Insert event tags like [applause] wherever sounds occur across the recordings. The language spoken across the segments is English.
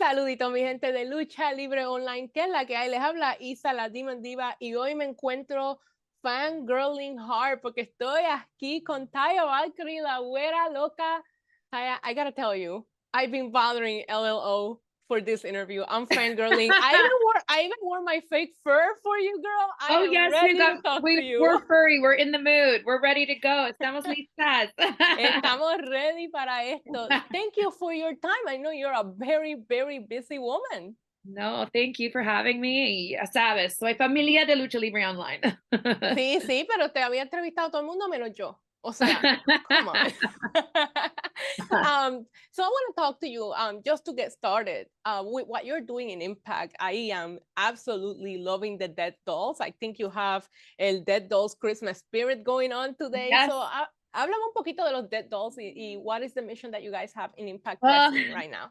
Saludito mi gente de Lucha Libre Online, que es la que hay. Les habla Isa, la Demon Diva, y hoy me encuentro fangirling hard porque estoy aquí con Taya Valkyrie, la güera loca. Taya, I gotta tell you, I've been bothering LLO for this interview. I'm fangirling. I [laughs] even wore I even wore my fake fur for you, girl. I oh yes, we got, we, we're furry. We're in the mood. We're ready to go. Estamos [laughs] listas. [laughs] Estamos ready para esto. Thank you for your time. I know you're a very, very busy woman. No, thank you for having me. Ya sabes, soy familia de Lucha Libre Online. [laughs] sí, sí, pero te había entrevistado todo el mundo menos yo. O sea, come on. [laughs] [laughs] um, so I want to talk to you um, just to get started uh, with what you're doing in Impact. I am absolutely loving the Dead Dolls. I think you have el Dead Dolls Christmas spirit going on today. Yes. So uh, háblame un poquito de los Dead Dolls y, y, what is the mission that you guys have in Impact uh, right now?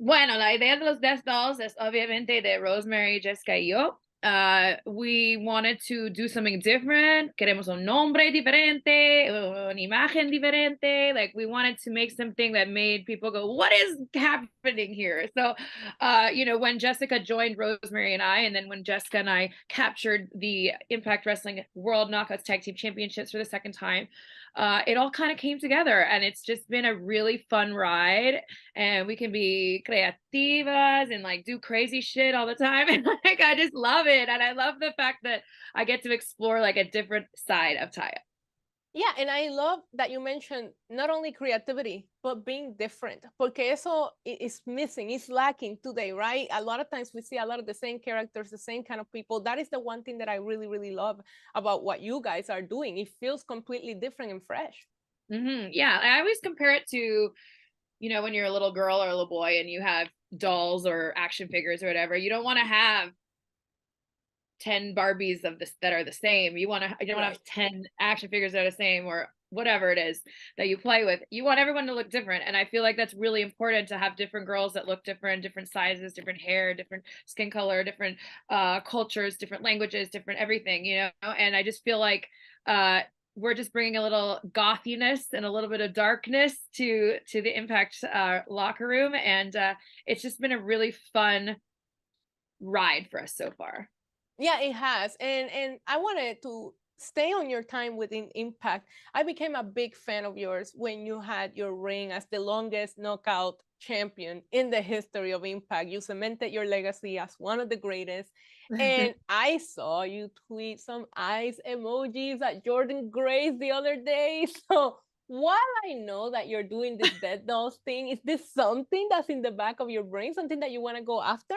Bueno, la idea de los Dead Dolls es obviamente de Rosemary, Jessica y yo. Uh, we wanted to do something different. Queremos un nombre diferente, una imagen diferente. Like we wanted to make something that made people go, "What is happening here?" So, uh, you know, when Jessica joined Rosemary and I, and then when Jessica and I captured the Impact Wrestling World Knockouts Tag Team Championships for the second time, uh, it all kind of came together and it's just been a really fun ride and we can be creativas and like do crazy shit all the time and [laughs] like i just love it and i love the fact that i get to explore like a different side of taya yeah, and I love that you mentioned not only creativity, but being different. Porque eso is missing, is lacking today, right? A lot of times we see a lot of the same characters, the same kind of people. That is the one thing that I really, really love about what you guys are doing. It feels completely different and fresh. Mm-hmm. Yeah, I always compare it to, you know, when you're a little girl or a little boy and you have dolls or action figures or whatever, you don't want to have 10 Barbies of this that are the same. You want to you don't right. have 10 action figures that are the same or whatever it is that you play with. You want everyone to look different. And I feel like that's really important to have different girls that look different, different sizes, different hair, different skin color, different uh cultures, different languages, different everything, you know? And I just feel like uh we're just bringing a little gothiness and a little bit of darkness to to the impact uh, locker room and uh, it's just been a really fun ride for us so far yeah, it has. And and I wanted to stay on your time within Impact. I became a big fan of yours when you had your reign as the longest knockout champion in the history of Impact. You cemented your legacy as one of the greatest. and [laughs] I saw you tweet some eyes emojis at Jordynne Grace the other day. [laughs] So while I know that you're doing this [laughs] dead dolls thing, is this something that's in the back of your brain, something that you want to go after?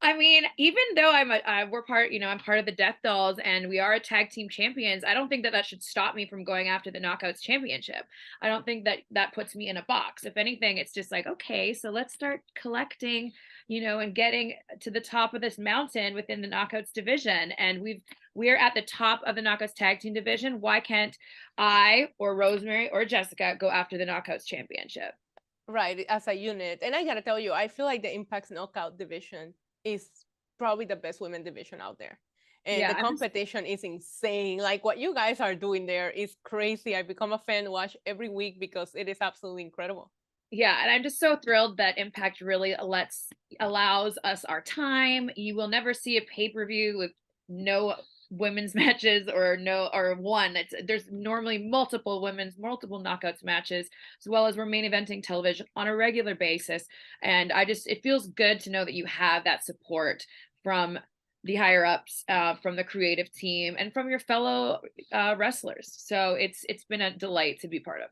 I mean, even though I'm a, uh, we're part, you know, I'm part of the Death Dolls and we are a tag team champions, I don't think that that should stop me from going after the Knockouts Championship. I don't think that that puts me in a box. If anything, it's just like, okay, so let's start collecting, you know, and getting to the top of this mountain within the Knockouts division. And we've, we're at the top of the Knockouts Tag Team division. Why can't I or Rosemary or Jessica go after the Knockouts Championship? Right, as a unit. And I gotta tell you, I feel like the Impact's knockout division is probably the best women division out there. And yeah, the competition is insane. Like what you guys are doing there is crazy. I become a fan watch every week because it is absolutely incredible. Yeah, and I'm just so thrilled that Impact really lets allows us our time. You will never see a pay-per-view with no women's [laughs] matches or no or one it's there's normally multiple women's multiple knockouts matches as well as we're main eventing television on a regular basis. And i just it feels good to know that you have that support from the higher ups uh, from the creative team and from your fellow uh, wrestlers. So it's it's been a delight to be part of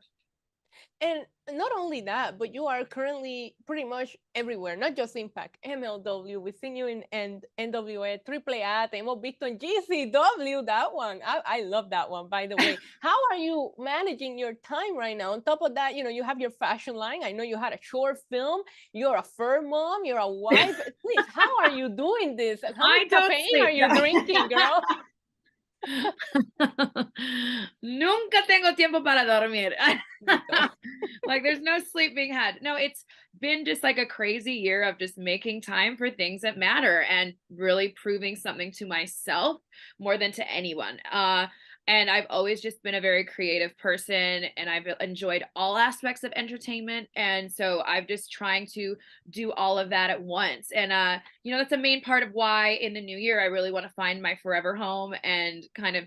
and not only that, but you are currently pretty much everywhere, not just Impact, MLW. We've seen you in, in NWA, AAA, te hemos visto en GCW, that one. I, I love that one, by the way. [laughs] How are you managing your time right now? On top of that, you know, you have your fashion line. I know you had a short film. You're a fur mom. You're a wife. [laughs] Please, how are you doing this? How much caffeine are you drinking, girl? [laughs] [laughs] Nunca tengo tiempo para dormir. [laughs] like there's no sleep being had. No, it's been just like a crazy year of just making time for things that matter and really proving something to myself more than to anyone. Uh and I've always just been a very creative person and I've enjoyed all aspects of entertainment and so I've just trying to do all of that at once and uh you know that's a main part of why in the new year I really want to find my forever home and kind of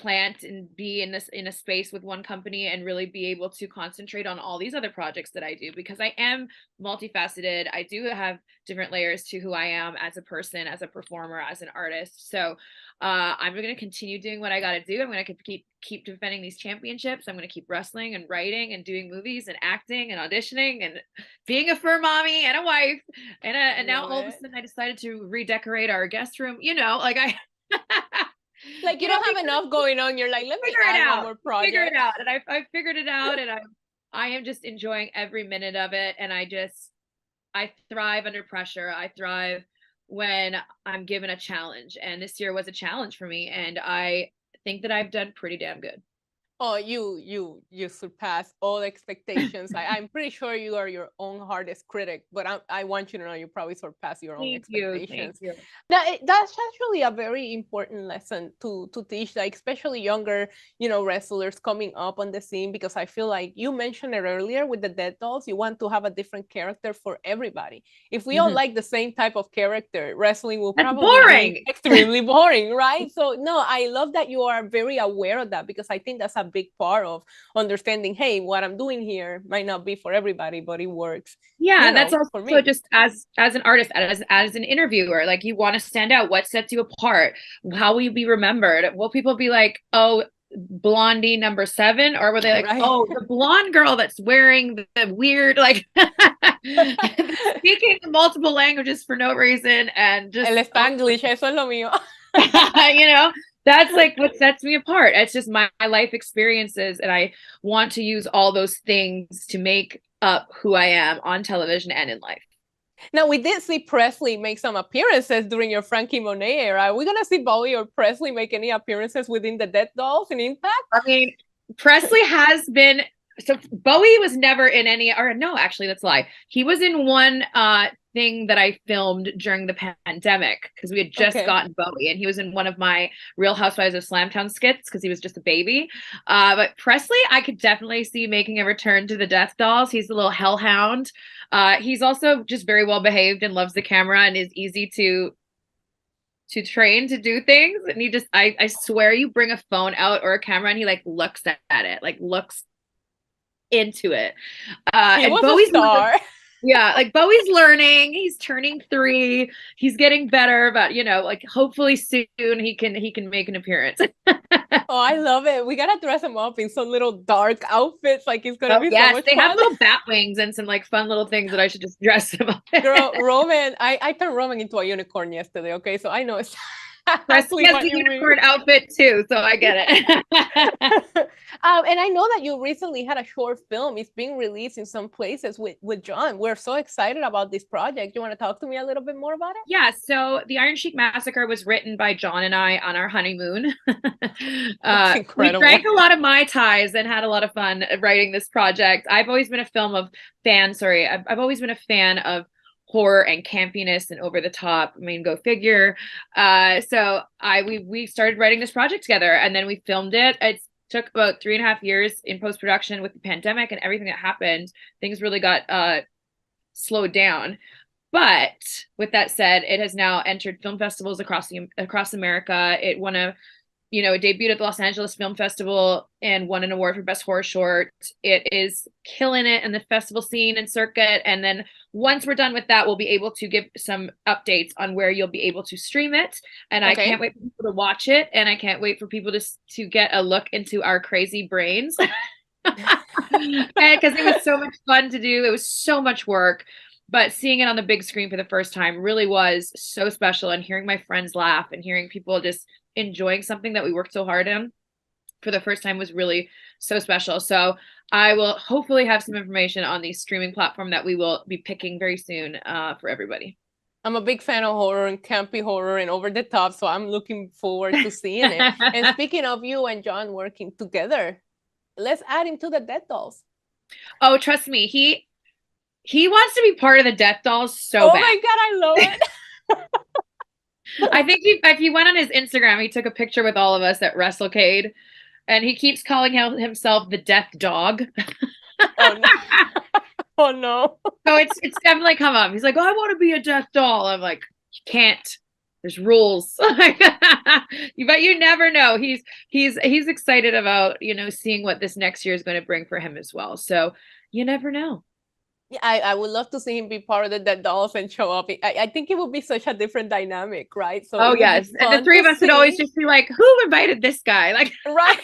plant and be in this in a space with one company and really be able to concentrate on all these other projects that I do because I am multifaceted. I do have different layers to who I am as a person, as a performer, as an artist. So uh, I'm going to continue doing what I got to do. I'm going to keep keep defending these championships. I'm going to keep wrestling and writing and doing movies and acting and auditioning and being a fur mommy and a wife. And, uh, and now all of a sudden I decided to redecorate our guest room. You know, like I. [laughs] like you, don't have enough going on. You're like, let me figure it out. more project. Figure it out, and I I figured it out, and I I am just enjoying every minute of it, and I just I thrive under pressure. I thrive when I'm given a challenge. And this year was a challenge for me. And I think that I've done pretty damn good oh you you you surpass all expectations I, i'm pretty sure you are your own hardest critic but I, I want you to know you probably surpass your own thank expectations you, you. That, that's actually a very important lesson to to teach like especially younger you know wrestlers coming up on the scene because i feel like you mentioned it earlier with the dead dolls you want to have a different character for everybody if we mm-hmm. all like the same type of character wrestling will that's probably boring. be extremely boring right so no i love that you are very aware of that because i think that's a big part of understanding hey what i'm doing here might not be for everybody but it works yeah and that's also so just as as an artist as as an interviewer like you want to stand out what sets you apart how will you be remembered? Will people be like oh blondie number seven? Or were they like right. oh the blonde girl that's wearing the, weird like [laughs] [laughs] speaking multiple languages for no reason and just el [laughs] spanglish eso es lo mío. You know that's like what sets me apart. It's just my, my life experiences, and I want to use all those things to make up who I am on television and in life. Now we did see Presley make some appearances during your Franky Monet era. Are we gonna see Bowie or Presley make any appearances within the Death Dolls in Impact? I mean, Presley has been so Bowie was never in any or no, actually that's a lie. He was in one uh thing that I filmed during the pandemic because we had just okay. gotten Bowie and he was in one of my Real Housewives of Slamtown skits because he was just a baby. Uh, but Presley, I could definitely see making a return to the Death Dolls. He's a little hellhound. Uh, he's also just very well behaved and loves the camera and is easy to to train to do things and he just I, I swear you bring a phone out or a camera and he like looks at it like looks into it uh he and was Bowie's a star [laughs] yeah, like Bowie's learning. He's turning three. He's getting better, but you know, like hopefully soon he can he can make an appearance. [laughs] oh, I love it. We gotta dress him up in some little dark outfits. Like he's gonna oh, be yes, so they fun. have little bat wings and some like fun little things that I should just [laughs] dress him up. Girl, Roman, I I turned Roman into a unicorn yesterday. Okay, so I know it's [laughs] Presley has the unicorn outfit too, so I get it. [laughs] um, and I know that you recently had a short film. It's being released in some places with with John. We're so excited about this project. You want to talk to me a little bit more about it? Yeah. So the Iron Sheik Massacre was written by John and I on our honeymoon. [laughs] uh, we drank a lot of mai tais and had a lot of fun writing this project. I've always been a film of fan. Sorry, I've, I've always been a fan of horror and campiness and over the top. I mean, go figure. Uh, so I we we started writing this project together, and then we filmed it. It took about three and a half years in post production with the pandemic and everything that happened. Things really got uh, slowed down. But with that said, it has now entered film festivals across the across America. It won a you know, it debuted at the Los Angeles Film Festival and won an award for Best Horror Short. It is killing it in the festival scene and circuit. And then once we're done with that, we'll be able to give some updates on where you'll be able to stream it. And okay. I can't wait for people to watch it. And I can't wait for people to, to get a look into our crazy brains. [laughs] Because it was so much fun to do. It was so much work but seeing it on the big screen for the first time really was so special and hearing my friends laugh and hearing people just enjoying something that we worked so hard on for the first time was really so special. So I will hopefully have some information on the streaming platform that we will be picking very soon uh, for everybody. I'm a big fan of horror and campy horror and over the top, so I'm looking forward to seeing it. [laughs] and speaking of you and John working together, let's add him to the Death Dolls. Oh, trust me, he he wants to be part of the Death Dolls so oh bad. my god, I love it. [laughs] [laughs] I think he, if he went on his Instagram, he took a picture with all of us at WrestleCade, and he keeps calling himself the Death Dog. oh no! [laughs] Oh no! so it's it's definitely come up. He's like, oh, I want to be a death doll. I'm like, you can't. There's rules. [laughs] but you never know. He's he's he's excited about you know seeing what this next year is going to bring for him as well. So you never know. Yeah, I, I would love to see him be part of the Dead Dolls and show up. I, I think it would be such a different dynamic, right? So oh yes, and the three of us see. would always just be like, "Who invited this guy?" [laughs] Like, right?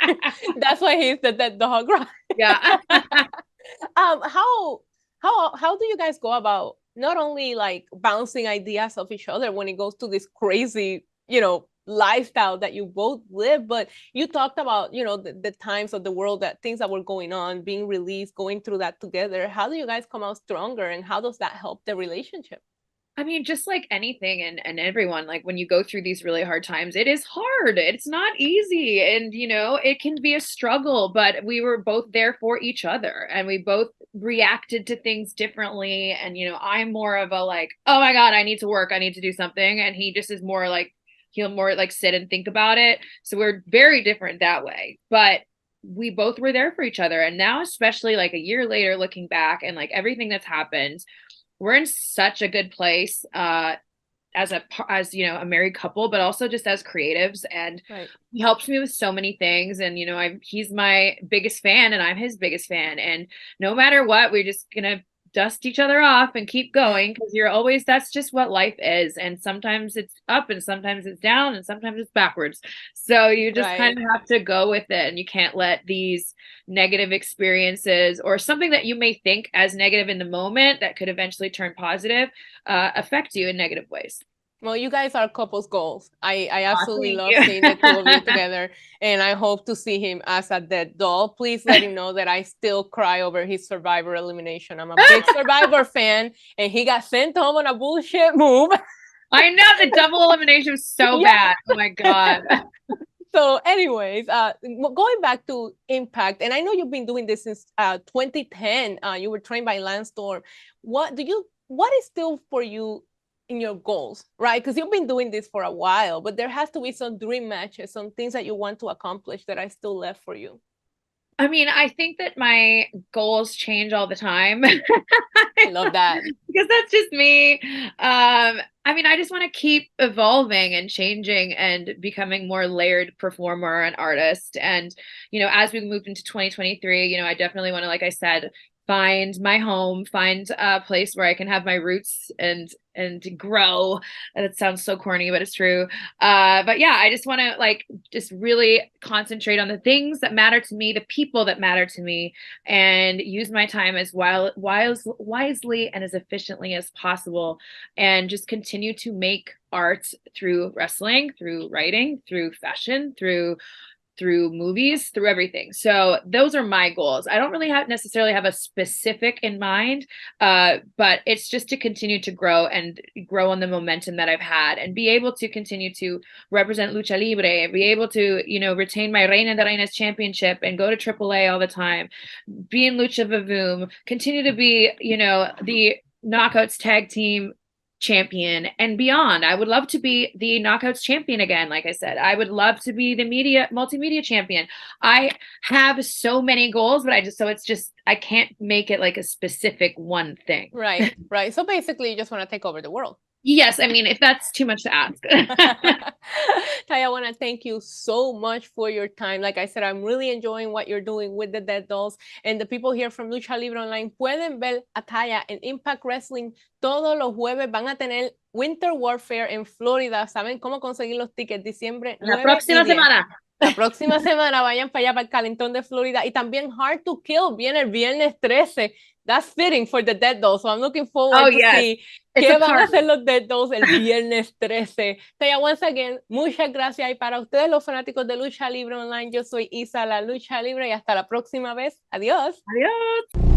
[laughs] That's why he's the dead dog, right? Yeah. [laughs] um, how how how do you guys go about not only like bouncing ideas off each other when it goes to this crazy, you know, lifestyle that you both live but you talked about you know the, the, times of the world that things that were going on being released going through that together how do you guys come out stronger and how does that help the relationship I mean, just like anything and, and everyone, like when you go through these really hard times, it is hard. It's not easy. And, you know, it can be a struggle, but we were both there for each other and we both reacted to things differently. And, you know, I'm more of a like, oh my God, I need to work. I need to do something. And he just is more like, he'll more like sit and think about it. So we're very different that way. But we both were there for each other. And now, especially like a year later, looking back and like everything that's happened, we're in such a good place uh as a as you know a married couple but also just as creatives and right. he helps me with so many things and you know i he's my biggest fan and i'm his biggest fan and no matter what we're just gonna dust each other off and keep going because you're always that's just what life is. And sometimes it's up and sometimes it's down and sometimes it's backwards. So you just right. kind of have to go with it and you can't let these negative experiences or something that you may think as negative in the moment that could eventually turn positive uh, affect you in negative ways well, you guys are couples goals. I, I absolutely love seeing the two of you [laughs] together, and I hope to see him as a dead doll. Please let him know that I still cry over his Survivor elimination. I'm a big [laughs] Survivor fan, and he got sent home on a bullshit move. [laughs] I know the double elimination was so yeah. bad. Oh my god. so, anyways, uh, going back to Impact, and I know you've been doing this since uh, 2010. Uh, you were trained by Lance Storm. What do you? What is still for you in your goals, right? Because you've been doing this for a while, but there has to be some dream matches, some things that you want to accomplish that are still left for you. I mean, I think that my goals change all the time. [laughs] I love that. because that's just me. Um, I mean, I just want to keep evolving and changing and becoming more layered performer and artist. And, you know, as we moved into 2023, you know, I definitely want to, like I said, find my home find a place where i can have my roots and and grow. That sounds so corny but it's true. Uh but yeah i just want to like just really concentrate on the things that matter to me the people that matter to me and use my time as wild, wise, wisely and as efficiently as possible and just continue to make art through wrestling through writing through fashion through through movies, through everything. So those are my goals. I don't really have necessarily have a specific in mind, uh, but it's just to continue to grow and grow on the momentum that I've had and be able to continue to represent Lucha Libre, be able to, you know, retain my Reina de Reinas championship and go to AAA all the time, be in Lucha Vavoom, continue to be, you know, the knockouts tag team champion and beyond. I would love to be the knockouts champion again. Like I said, I would love to be the media multimedia champion. I have so many goals, but I just, so it's just, I can't make it like a specific one thing. Right. [laughs] Right. So basically you just want to take over the world. Yes, I mean, if that's too much to ask. [laughs] [laughs] Taya, I want to thank you so much for your time. Like I said, I'm really enjoying what you're doing with the Dead Dolls. And the people here from Lucha Libre Online pueden ver a Taya en Impact Wrestling todos los jueves. Van a tener Winter Warfare en Florida. ¿Saben cómo conseguir los tickets? Diciembre. La próxima semana. La próxima semana vayan para allá, para el calentón de Florida. Y también Hard to Kill viene el viernes 13 that's fitting for the Dead Dolls. So I'm looking forward oh, to yes. see It's qué van a hacer los Dead Dolls el viernes 13. Taya, once again, muchas gracias. Y para ustedes, los fanáticos de Lucha Libre Online, yo soy Isa, la Lucha Libre, y hasta la próxima vez. Adiós. Adiós.